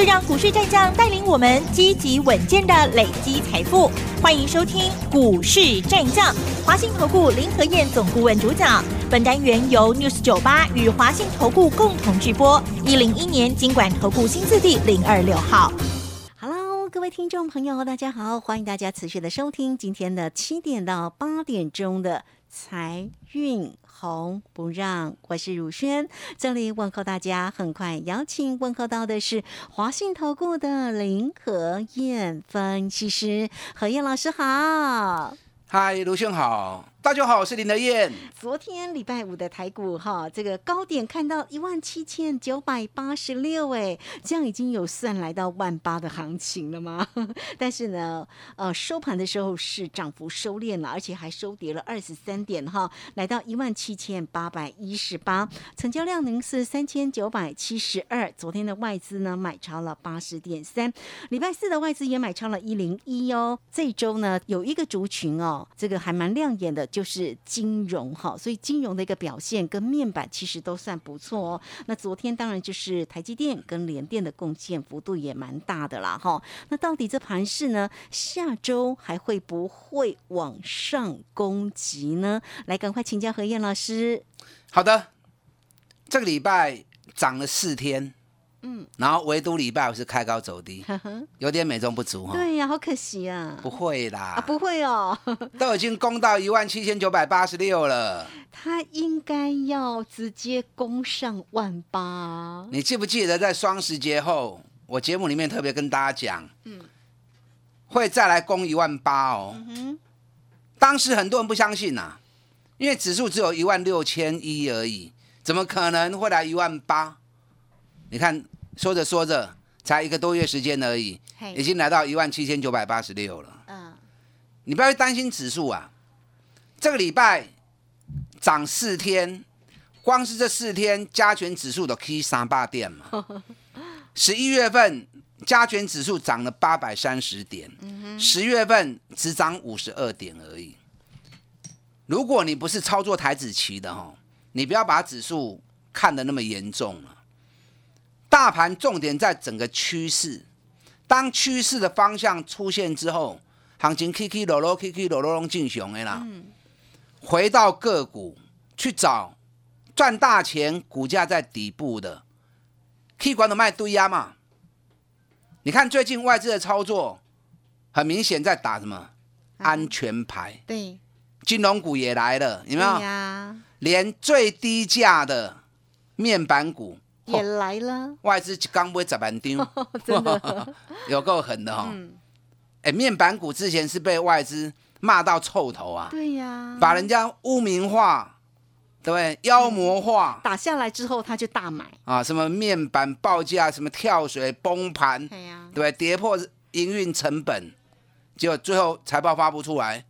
就让股市战将带领我们积极稳健的累积财富。欢迎收听《股市战将》，华信投顾林和燕总顾问主讲。本单元由 News 九八与华信投顾共同制播。一零一年经管投顾新字第零二六号。Hello，各位听众朋友，大家好，欢迎大家持续的收听今天的七点到八点钟的财运红不让，我是汝轩，这里问候大家。很快邀请问候到的是华信投顾的林和燕分析师，何燕老师好。嗨，卢兄好，大家好，我是林德燕。昨天礼拜五的台股哈，这个高点看到一万七千九百八十六，哎，这样已经有算来到万八的行情了吗？但是呢，呃，收盘的时候是涨幅收敛了，而且还收跌了二十三点哈，来到一万七千八百一十八，成交量呢是三千九百七十二。昨天的外资呢买超了八十点三，礼拜四的外资也买超了一零一哦。这周呢有一个族群哦。这个还蛮亮眼的，就是金融哈，所以金融的一个表现跟面板其实都算不错哦。那昨天当然就是台积电跟联电的贡献幅度也蛮大的啦哈。那到底这盘市呢，下周还会不会往上攻击呢？来，赶快请教何燕老师。好的，这个礼拜涨了四天，嗯，然后唯独礼拜五是开高走低，有点美中不足哈。对呀，好可惜啊。不会啦，啊，不会哦，都已经攻到一万七千九百八十六了。他应该要直接攻上万八。你记不记得在双十节后，我节目里面特别跟大家讲，嗯，会再来攻一万八哦。嗯当时很多人不相信呐、啊，因为指数只有一万六千一而已，怎么可能会来一万八？你看，说着说着，才一个多月时间而已，已经来到一万七千九百八十六了。嗯，你不要担心指数啊，这个礼拜涨四天，光是这四天加权指数的 K 三八点嘛。十一月份加权指数涨了八百三十点，十、月份只涨五十二点而已。如果你不是操作台子棋的哈，你不要把指数看得那么严重了。大盘重点在整个趋势，当趋势的方向出现之后，行情 K K 落落，K K 落落拢进熊的啦。回到个股去找赚大钱、股价在底部的，可以管的卖堆压嘛。你看最近外资的操作，很明显在打什么？安全牌，对，金融股也来了，有没有？呀，连最低价的面板股也来了，外资刚不十万张，真的，有够狠的哈、哦！嗯，哎、面板股之前是被外资骂到臭头啊，对呀，把人家污名化，对不对？妖魔化、打下来之后他就大买，啊，什么面板报价，什么跳水崩盘，对呀，对不对？跌破营运成本，结果最后财报发布出来，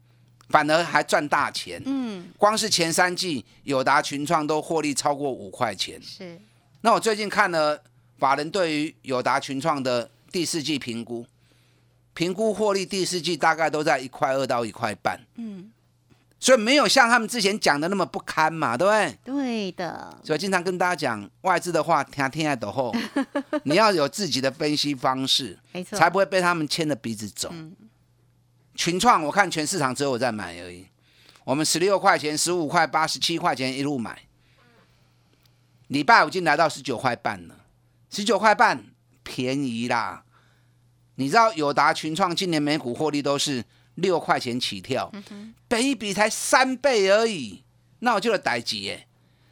反而还赚大钱。嗯，光是前三季，友达、群创都获利超过五块钱。是，那我最近看了法人对于友达、群创的第四季评估，评估获利第四季大概都在一块二到一块半，嗯，所以没有像他们之前讲的那么不堪嘛，对不对？对的，所以经常跟大家讲，外资的话听听在抖后，你要有自己的分析方式，没错，才不会被他们牵着鼻子走。群创我看全市场只有我在买而已，我们十六块钱、十五块八、十七块钱一路买，礼拜五已经来到十九块半了，十九块半便宜啦。你知道友达、群创今年每股获利都是六块钱起跳，本一比才三倍而已，那我就有逮几耶。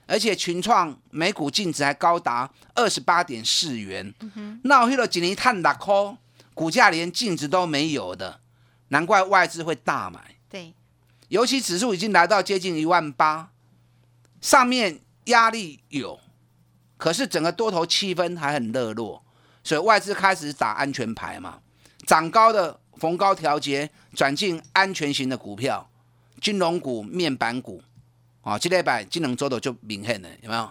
而且群创每股净值还高达二十八点四元，那我去了几年探六块，股价连净值都没有的，难怪外资会大买。对，尤其指数已经来到接近一万八，上面压力有，可是整个多头气氛还很热络，所以外资开始打安全牌嘛，涨高的逢高调节，转进安全型的股票，金融股、面板股，啊，这礼拜金融周的就明显了，有没有？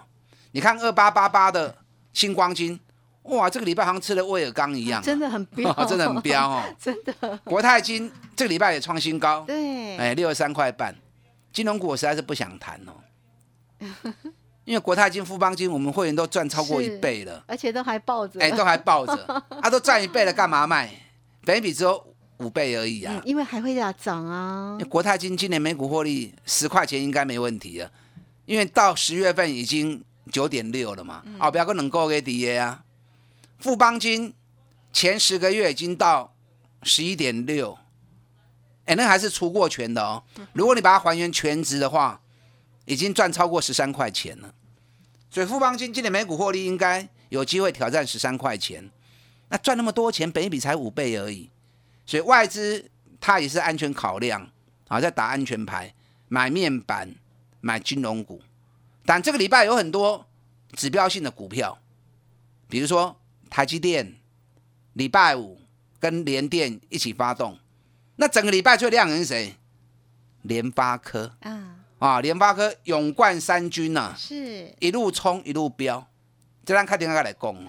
你看二八八八的星光金，哇，这个礼拜好像吃了威尔刚一样啊、真的很飙，真的很彪哦。真的。国泰金这个礼拜也创新高，对，哎，六十三块半。金融股我实在是不想谈哦，因为国泰金、富邦金，我们会员都赚超过一倍了，而且都还抱着，哎，都还抱着，啊，都赚一倍了，干嘛卖？本益比只有五倍而已啊嗯，。因为还会要涨啊国泰金今年每股获利十块钱应该没问题了，因为到十月份已经九点六了嘛，哦，不要跟能够给底耶啊。富邦金前十个月已经到十一点六，哎，那还是除过权的哦。如果你把它还原全值的话，已经赚超过十三块钱了。所以富邦金今年每股获利应该有机会挑战十三块钱，那赚那么多钱，本一比才五倍而已。所以外资它也是安全考量啊，在打安全牌，买面板，买金融股。但这个礼拜有很多指标性的股票，比如说台积电，礼拜五跟联电一起发动。那整个礼拜最亮眼是谁？联发科啊，啊，联发科勇冠三军呐、是。一路冲一路飙。这让开电话来攻。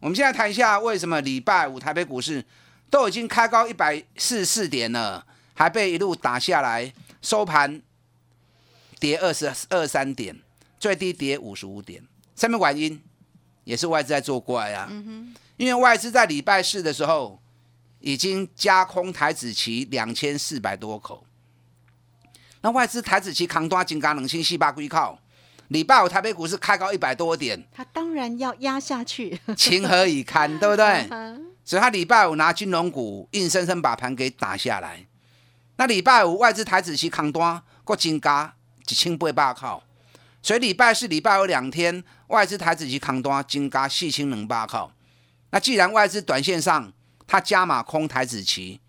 我们现在谈一下为什么礼拜五台北股市都已经开高一百四十四点了，还被一路打下来，收盘跌二十二三点，最低跌五十五点。上面原因？也是外资在作怪啊，因为外资在礼拜四的时候已经加空台子期两千四百多口，那外资台子期扛多金刚冷清细八龟靠。礼拜五台北股市开高一百多点，他当然要压下去，情何以堪，对不对？嗯所以他礼拜五拿金融股硬生生把盘给打下来。那礼拜五外资台子期扛多过金加一千八百口，所以礼拜四、礼拜五两天外资台子期扛多金加四千两百口。那既然外资短线上它加码空台子期，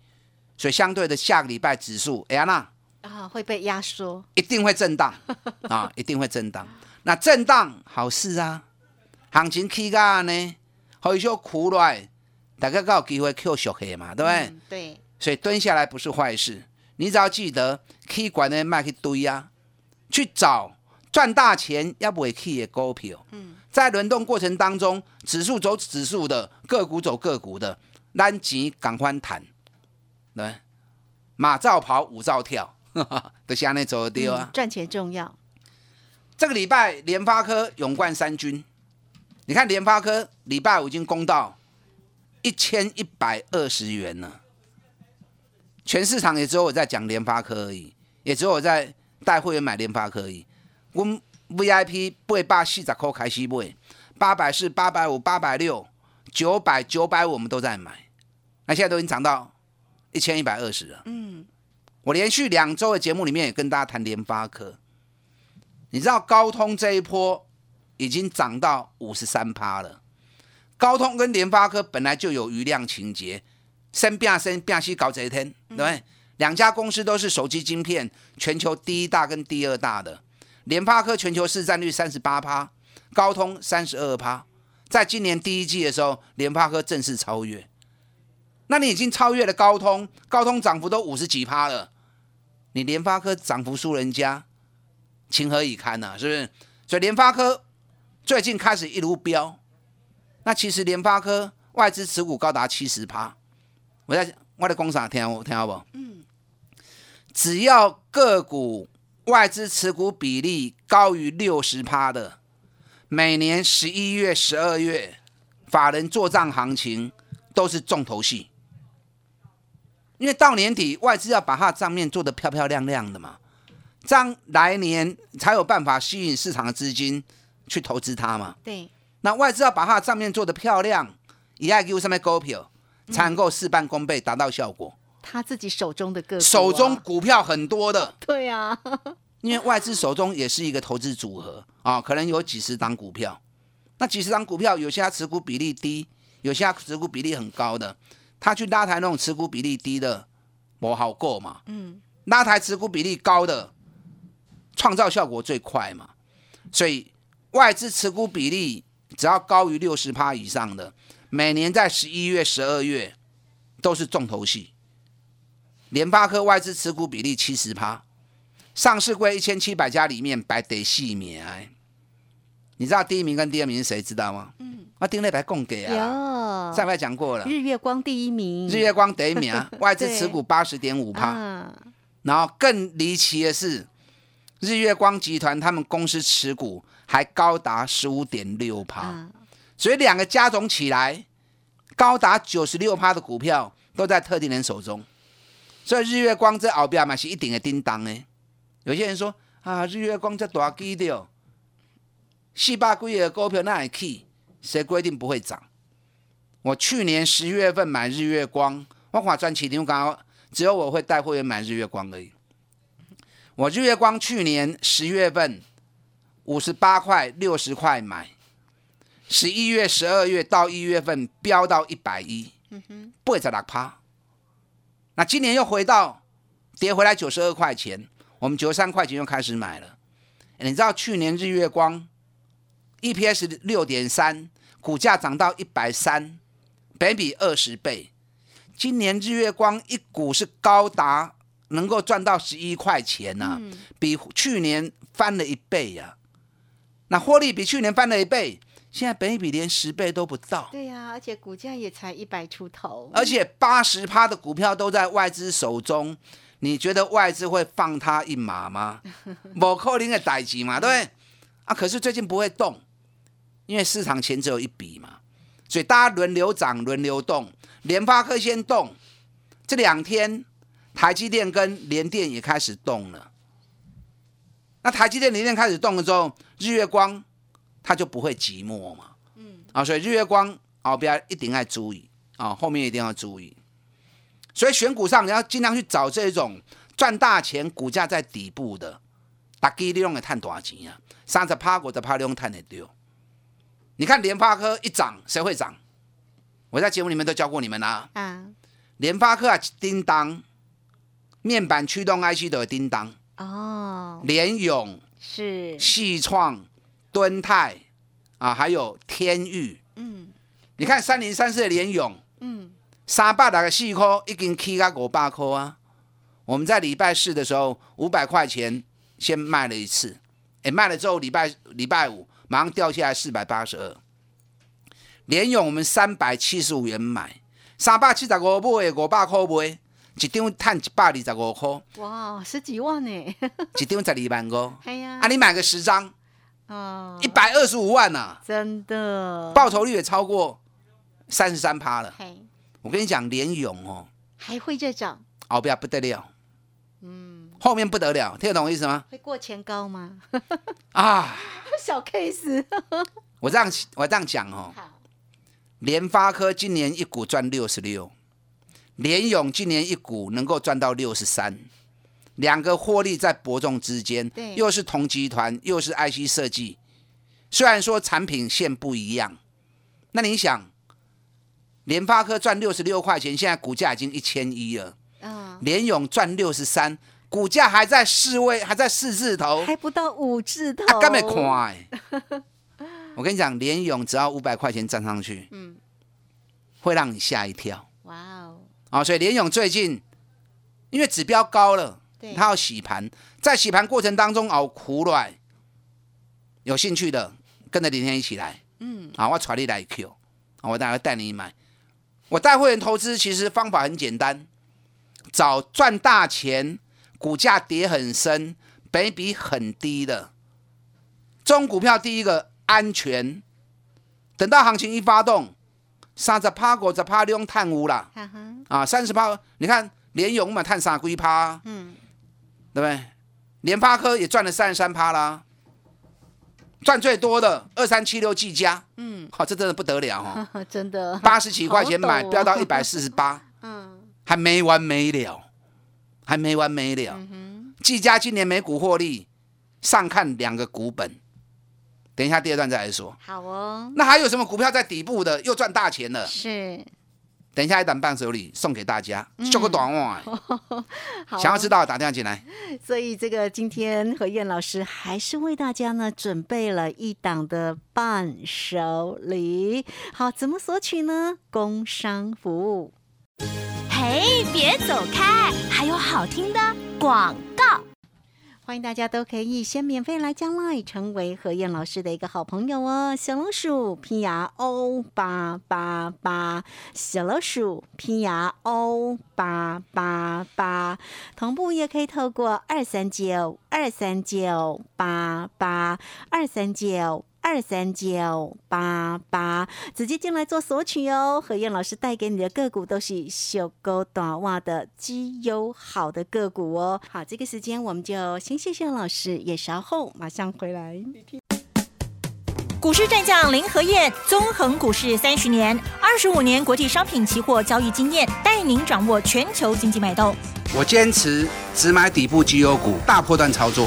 所以相对的下个礼拜指数，哎呀那啊会被压缩，一定会震荡啊，一定会震荡。那震荡好事啊，行情起价呢，可以说苦来，大家才有机会 Q 小黑嘛，对不对？嗯对，所以蹲下来不是坏事，你只要记得 K 管的卖去堆啊，去找赚大钱要不会去的股票。嗯，在轮动过程当中，指数走指数的，个股走个股的，咱钱赶快谈，对，马照跑，舞照跳，都是安尼走的对啊嗯。赚钱重要，这个礼拜联发科勇冠三军，你看联发科礼拜五已经攻到一千一百二十元了，全市场也只有我在讲联发科而已，也只有我在带会员买联发科而已。我们 VIP 八百四十块开始买，八百四、八百五、八百六、九百、九百五我们都在买，那现在都已经涨到一千一百二十了。嗯，我连续两周的节目里面也跟大家谈联发科，你知道高通这一波已经涨到五十三趴了。高通跟联发科本来就有余量情节，升变生变西搞这一天，对不对？两家公司都是手机晶片全球第一大跟第二大的，联发科全球市占率三十八趴，高通三十二趴。在今年第一季的时候，联发科正式超越。那你已经超越了高通，高通涨幅都五十几趴了，你联发科涨幅输人家，情何以堪呐、是不是？所以联发科最近开始一路飙，那其实联发科外资持股高达七十趴，我在我的工厂听我听好不？嗯，只要个股外资持股比例高于六十趴的，每年十一月、十二月法人做账行情都是重头戏。因为到年底外资要把它的账面做得漂漂亮亮的嘛，这样来年才有办法吸引市场的资金去投资它嘛。对，那外资要把它的账面做得漂亮，也要给上面股票才能够事半功倍，达到效果。他自己手中的个啊。手中股票很多的，对啊，因为外资手中也是一个投资组合啊，可能有几十档股票。那几十档股票，有些他持股比例低，有些他持股比例很高的，他去拉抬那种持股比例低的，不好过嘛。嗯，拉抬持股比例高的，创造效果最快嘛。所以外资持股比例只要高于六十趴以上的，每年在十一月、十二月都是重头戏。联发科外资持股比例七十趴，上市柜一千七百家里面排第四名的。你知道第一名跟第二名是谁？知道吗？嗯，啊，丁磊白供给啊，有上回讲过了，日月光第一名，日月光第一名啊，外资持股八十点五趴。啊，然后更离奇的是，日月光集团他们公司持股还高达十五点六趴，啊所以两个加总起来，高达九十六趴的股票都在特定人手中。所以日月光这后边嘛是一定的叮当呢。有些人说啊，日月光这大基的，四百几的股票那会起，谁规定不会涨？我去年十月份买日月光，我看赚起牛刚只有我会带会员买日月光而已。我日月光去年十月份五十八块、六十块买，十一月、十二月到一月份飙到一百一，八十六趴。那今年又回到跌回来九十二块钱，我们九十三块钱又开始买了。你知道去年日月光 EPS 六点三，股价涨到一百三，北比二十倍。今年日月光一股是高达能够赚到十一块钱呐、比去年翻了一倍呀、那获利比去年翻了一倍，现在本益比连十倍都不到，对呀、而且股价也才一百出头，而且八十趴的股票都在外资手中，你觉得外资会放他一马吗？某扣零的代级嘛，对不对？啊，可是最近不会动，因为市场钱只有一笔嘛，所以大家轮流涨，轮流动。联发科先动，这两天台积电跟联电也开始动了。那台积电、联电开始动了之后，日月光它就不会寂寞嘛。嗯。啊，所以日月光啊，不要一定要注意啊，后面一定要注意。所以选股上你要尽量去找这种赚大钱、股价在底部的，大基利用的探多少钱啊？三十趴、五十趴，利用探得丢。你看联发科一涨，谁会涨？我在节目里面都教过你们啦、啊，联发科啊，叮当，面板驱动 IC 的叮当，哦，联咏、是，细创、敦泰啊，还有天域。嗯。你看三零三四的联咏，嗯，三百六个四块已经起到五百块啊！我们在礼拜四的时候五百块钱先卖了一次，哎，卖了之后礼拜礼拜五马上掉下来四百八十二。联勇我们三百七十五元买，三百七十五买的五百块买，一张赚一百二十五块，哇，十几万呢，一张十二万五。哎呀。啊，，你买个十张，哦。一，百二十五万呐、真的，报酬率也超过三十三趴了。嘿，我跟你讲，联勇哦，还会再涨，后边不得了，嗯，后面不得了，听得懂我意思吗？会过前高吗？啊，小 case，我这样我这样讲哦，好，联发科今年一股赚六十六，联咏今年一股能够赚到六十三，两个获利在伯仲之间对，又是同集团，又是 IC 设计，虽然说产品线不一样，那你想，联发科赚六十六块钱，现在股价已经一千一了，嗯，联咏赚六十三，股价还在四位，还在四字头，还不到五字头，啊，干没看哎！我跟你讲，联勇只要五百块钱站上去，嗯，会让你吓一跳。哇哦，啊！所以联勇最近因为指标高了，对。它要洗盘，在洗盘过程当中熬苦软，有兴趣的跟着林天一起来，嗯，啊，我传你来 Q，啊，我待会带你买。我带会员投资其实方法很简单，找赚大钱、股价跌很深、本益比很低的。这种股票。第一个安全，等到行情一发动，三十趴、五十趴，你用探污啦。啊，三十趴，你看联勇嘛，探三龟趴，嗯，对不对？联发科也赚了三十三趴啦，赚最多的二三七六技嘉，嗯，好、这真的不得了哦。真的，八十几块钱买，飙到一百四十八，嗯。还没完没了，还没完没了。嗯技嘉今年每股获利上看两个股本，等一下第二段再来说。好哦，那还有什么股票在底部的又赚大钱了？是，等一下一档伴手礼送给大家，秀个短袜、想要知道打电话进来。所以这个今天何燕老师还是为大家呢准备了一档的伴手礼。好，怎么索取呢？工商服务。哎，别走开，还有好听的广告。欢迎大家都可以先免费来加麦成为何燕老师的一个好朋友哦。小老鼠 P R O 八八八，小老鼠 P R O 八八八，同步也可以透过二三九二三九八八二三九。二三九八八，直接进来做索取哦。何燕老师带给你的个股都是小勾短袜的绩优好的个股哦。好，这个时间我们就先谢谢老师，也稍后马上回来。股市战将林和燕，纵横股市三十年，二十五年国际商品期货交易经验，带您掌握全球经济脉动。我坚持只买底部绩优股，大波段操作。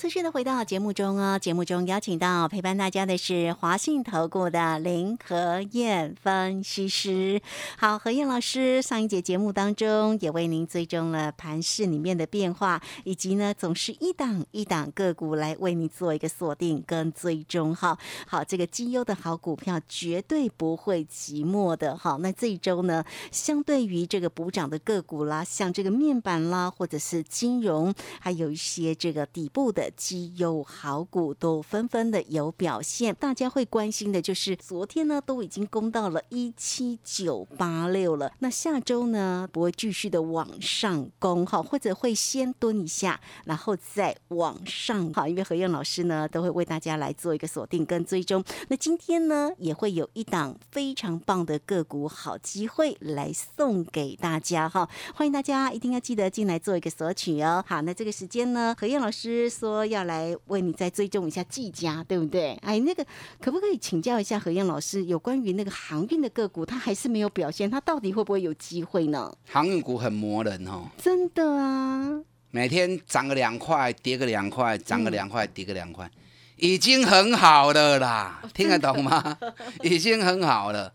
持续的回到节目中哦。节目中邀请到陪伴大家的是华信投顾的林和燕分析师。好，何燕老师上一节节目当中也为您追踪了盘市里面的变化，以及呢总是一档一档个股来为你做一个锁定跟追踪。哈，好，这个绩优的好股票绝对不会寂寞的。好，那这一周呢，相对于这个补涨的个股啦，像这个面板啦，或者是金融，还有一些这个底部。的绩优好股都纷纷的有表现，大家会关心的就是昨天呢都已经攻到了一七九八六了，那下周呢不会继续的往上攻哈，或者会先蹲一下，然后再往上哈，因为何燕老师呢都会为大家来做一个锁定跟追踪。那今天呢也会有一档非常棒的个股好机会来送给大家哈，欢迎大家一定要记得进来做一个索取哦。好，那这个时间呢，何燕老师。说要来为你再追踪一下季家，对不对？哎，那个可不可以请教一下何燕老师，有关于那个航运的个股，它还是没有表现，它到底会不会有机会呢？航运股很磨人哦，真的啊，每天涨个两块，跌个两块，涨个两块，跌个两块，已经很好了啦，听得懂吗？已经很好了。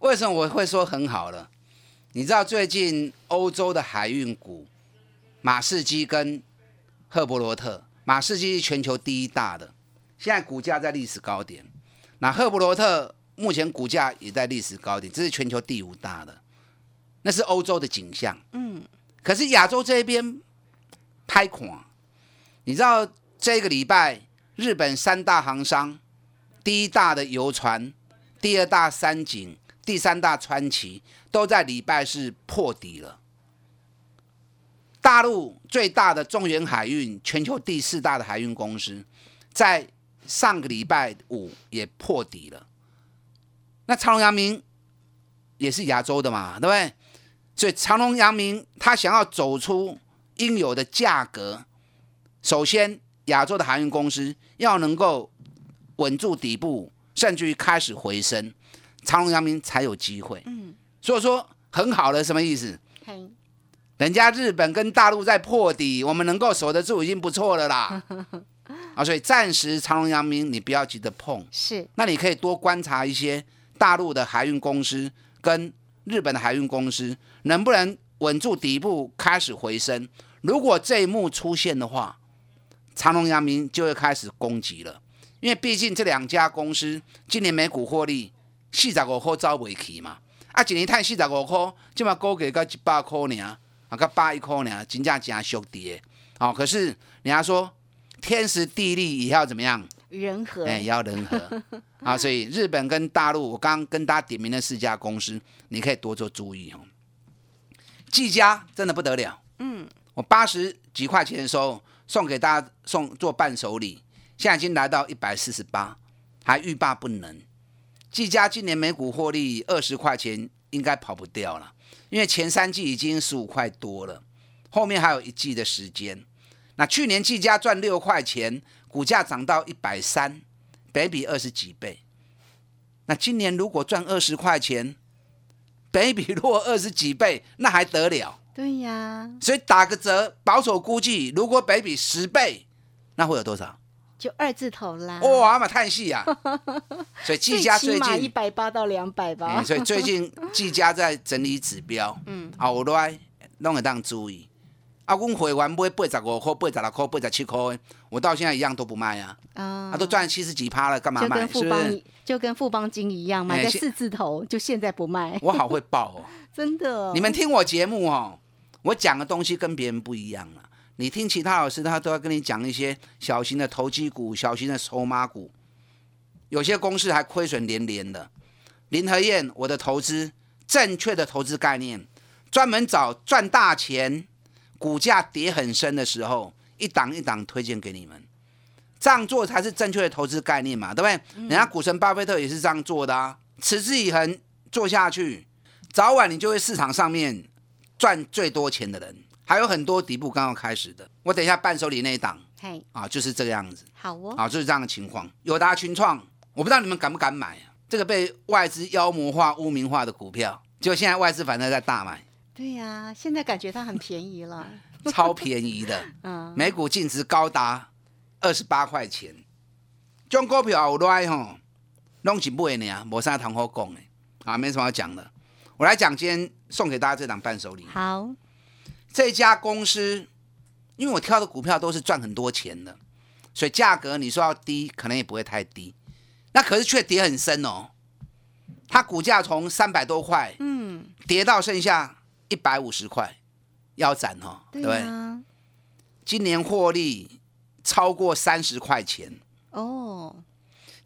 为什么我会说很好了？你知道最近欧洲的海运股，马士基跟赫伯罗特。马士基是全球第一大的，现在股价在历史高点。那赫伯罗特目前股价也在历史高点，这是全球第五大的，那是欧洲的景象。嗯，可是亚洲这边拍垮，你知道这个礼拜日本三大行商，第一大的游船，第二大三井，第三大川崎，都在礼拜是破底了。大陆最大的中原海运，全球第四大的海运公司，在上个礼拜五也破底了。那长隆、阳明也是亚洲的嘛，对不对？所以长隆、阳明他想要走出应有的价格，首先亚洲的海运公司要能够稳住底部，甚至于开始回升，长隆、阳明才有机会。嗯，所以说很好的什么意思？人家日本跟大陆在破底，我们能够守得住已经不错了啦。啊，所以暂时长隆、阳明你不要急着碰。是，那你可以多观察一些大陆的海运公司跟日本的海运公司，能不能稳住底部开始回升。如果这一幕出现的话，长隆、阳明就会开始攻击了。因为毕竟这两家公司今年每股获利四十五块招不起嘛。啊，一年赚四十五块，这么高给到一百块呢。啊，个八一块呢，金价加修跌，好，可是人家说天时地利也要怎么样？人和，哎，也要人和啊，所以日本跟大陆，我刚刚跟大家点名的四家公司，你可以多做注意哦。技嘉真的不得了，嗯，我八十几块钱的时候送给大家送做伴手礼，现在已经来到一百四十八，还欲罢不能。技嘉今年每股获利二十块钱，应该跑不掉了。因为前三季已经十五块多了，后面还有一季的时间。那去年季家赚六块钱，股价涨到一百三，北比二十几倍。那今年如果赚二十块钱，北比如果二十几倍，那还得了？对呀。所以打个折，保守估计，如果北比十倍，那会有多少？就二字头啦！哇，嘛叹息啊！所以季家最近一百八到两百吧。所以最近季家在整理指标，嗯，好来弄个当注意。啊，阮会员买八十五块、八十六块、八十七块，我到现在一样都不卖啊，啊啊，都赚七十几趴了，干嘛卖？就跟富是不是？邦就跟富邦金一样，买在四字头，就现在不卖，我好会爆哦。真的。你们听我节目哦，我讲的东西跟别人不一样了。你听其他老师，他都要跟你讲一些小型的投机股、小型的筹码股，有些公司还亏损连连的。林和燕，我的投资正确的投资概念，专门找赚大钱、股价跌很深的时候，一档一档推荐给你们。这样做才是正确的投资概念嘛，对不对？人家股神巴菲特也是这样做的啊，持之以恒做下去，早晚你就会市场上面赚最多钱的人。还有很多底部刚要开始的，我等一下伴手礼那一档。嘿，啊，就是这个样子。好哦，啊，就是这样的情况。友达群创，我不知道你们敢不敢买啊？这个被外资妖魔化、污名化的股票，结果现在外资反而在大买，对呀，现在感觉它很便宜了，超便宜的，嗯，每股净值高达二十八块钱。这种股票有来吼，拢是买呢，无啥通好讲的。啊，没什么要讲的。我来讲今天送给大家这档伴手礼。好，这家公司，因为我挑的股票都是赚很多钱的，所以价格你说要低，可能也不会太低。那可是却跌很深哦，它股价从三百多块嗯，跌到剩下一百五十块，腰斩哦，对对不对？今年获利超过三十块钱，哦，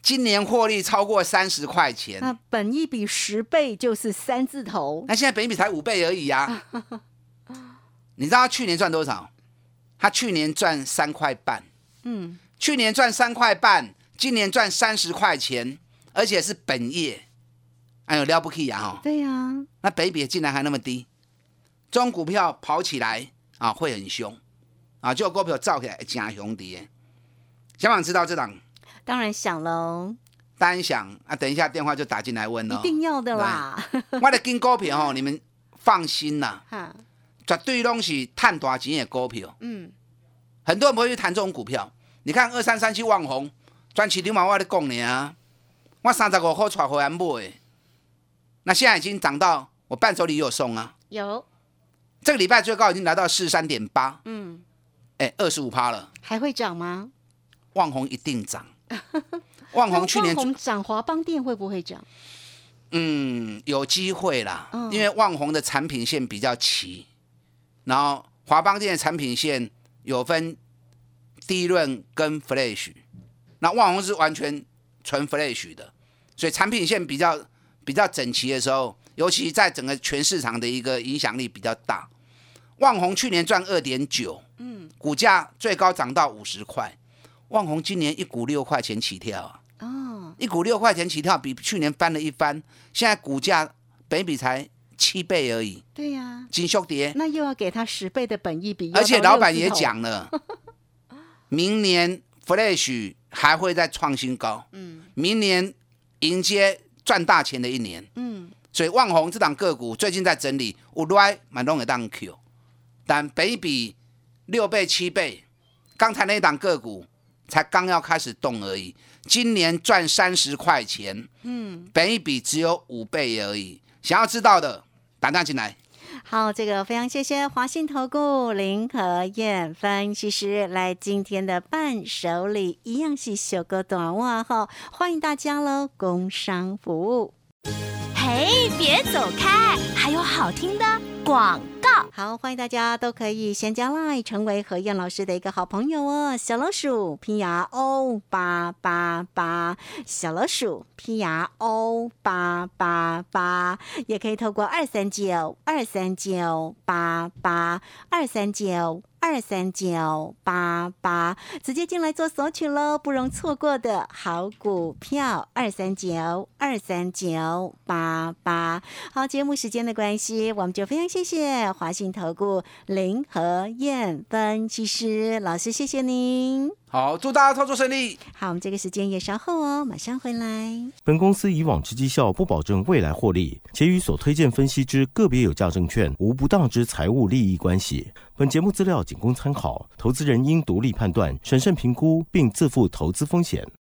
今年获利超过三十块钱，那本一比十倍就是三字头，那现在本一比才五倍而已呀、你知道他去年赚多少？他去年赚三块半。嗯，去年赚三块半，今年赚三十块钱，而且是本业，哎呦了不起呀、哦！对呀，那北比竟然还那么低，中股票跑起来啊会很凶啊，就股票造起来真凶的。想不想知道这档当然想喽，当然想啊？等一下电话就打进来问一。定要的啦，我的跟股票哦，你们放心啦，哈，绝对拢是赚大钱的股票。嗯，很多人不会去谈这种股票。你看二三三七万红，专起流氓我在讲呢啊，我三十五块带回来买，那现在已经涨到我伴手礼有送啊。有，这个礼拜最高已经来到四十三点八，嗯，哎，二十五趴了。还会涨吗？旺红一定涨，旺红去年涨，华邦店会不会涨？嗯有机会啦，嗯因为旺红的产品线比较齐，然后华邦店的产品线有分低润跟 Flash，那万红是完全纯 Flash 的，所以产品线比较比较整齐的时候，尤其在整个全市场的一个影响力比较大。万红去年赚二点九，嗯，股价最高涨到五十块，万红今年一股六块钱起跳啊。哦，一股六块钱起跳，比去年翻了一番。现在股价北比才七倍而已，对呀，金秀蝶。那又要给他十倍的本益比，而且老板也讲了，明年 Flash 还会再创新高，嗯。明年迎接赚大钱的一年。嗯，所以旺宏这档个股最近在整理，有来买弄的当 Q，但北比六倍七倍，刚才那档个股才刚要开始动而已，今年赚三十块钱，嗯，本一比只有五倍而已。想要知道的，打电话进来。好，这个非常谢谢华信投顾林和燕分析师来今天的伴手礼，一样是小个短袜哈，欢迎大家喽，工商服务。嘿，别走开，还有好听的广告。好，欢迎大家都可以先加来成为何燕老师的一个好朋友哦。小老鼠拼牙 O 八八八，小老鼠拼牙 O 八八八，也可以透过二三九二三九八八二三九。二三九八八，直接进来做索取喽，不容错过的好股票，二三九二三九八八。好，节目时间的关系，我们就非常谢谢华信投顾林和燕分析师老师，谢谢您。好，祝大家操作顺利。好，我们这个时间也稍后哦，马上回来。本公司以往之绩效不保证未来获利，且与所推荐分析之个别有价证券无不当之财务利益关系。本节目资料仅供参考，投资人应独立判断、审慎评估，并自负投资风险。